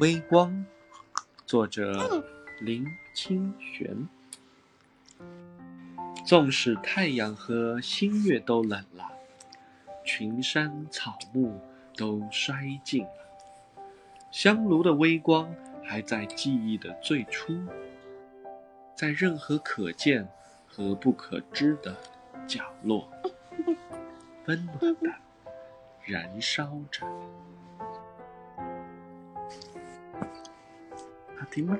微光，作者林清玄。纵使太阳和星月都冷了，群山草木都衰尽了，香炉的微光还在记忆的最初，在任何可见和不可知的角落，温暖的燃烧着。好听吗？